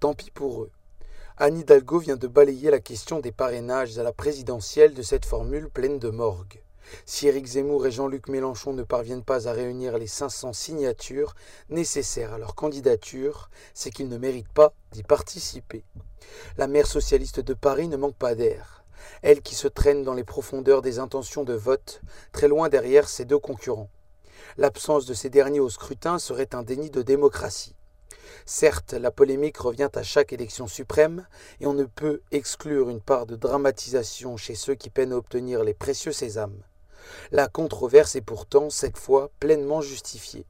Tant pis pour eux. Anne Hidalgo vient de balayer la question des parrainages à la présidentielle de cette formule pleine de morgue. Si Éric Zemmour et Jean-Luc Mélenchon ne parviennent pas à réunir les 500 signatures nécessaires à leur candidature, c'est qu'ils ne méritent pas d'y participer. La maire socialiste de Paris ne manque pas d'air. Elle qui se traîne dans les profondeurs des intentions de vote, très loin derrière ses deux concurrents. L'absence de ces derniers au scrutin serait un déni de démocratie. Certes, la polémique revient à chaque élection suprême, et on ne peut exclure une part de dramatisation chez ceux qui peinent à obtenir les précieux sésames. La controverse est pourtant, cette fois, pleinement justifiée.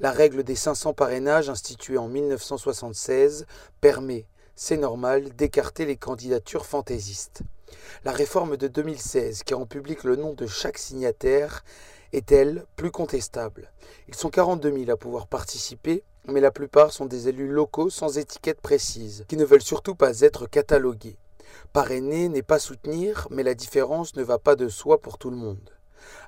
La règle des 500 parrainages instituée en 1976 permet, c'est normal, d'écarter les candidatures fantaisistes. La réforme de 2016, qui rend public le nom de chaque signataire, est, elle, plus contestable. Ils sont 42 000 à pouvoir participer, mais la plupart sont des élus locaux sans étiquette précise, qui ne veulent surtout pas être catalogués. Parrainer n'est pas soutenir, mais la différence ne va pas de soi pour tout le monde.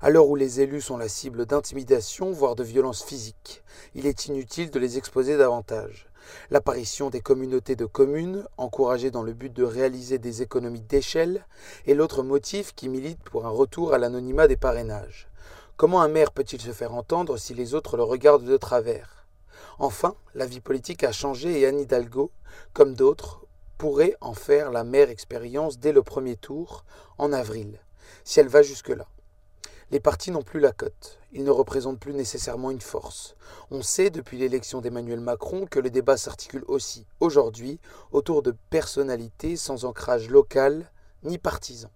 À l'heure où les élus sont la cible d'intimidation, voire de violences physiques, il est inutile de les exposer davantage. L'apparition des communautés de communes, encouragées dans le but de réaliser des économies d'échelle, est l'autre motif qui milite pour un retour à l'anonymat des parrainages. Comment un maire peut-il se faire entendre si les autres le regardent de travers? Enfin, la vie politique a changé et Anne Hidalgo, comme d'autres, pourrait en faire la mère expérience dès le premier tour, en avril, si elle va jusque-là. Les partis n'ont plus la cote, ils ne représentent plus nécessairement une force. On sait depuis l'élection d'Emmanuel Macron que le débat s'articule aussi aujourd'hui autour de personnalités sans ancrage local ni partisan.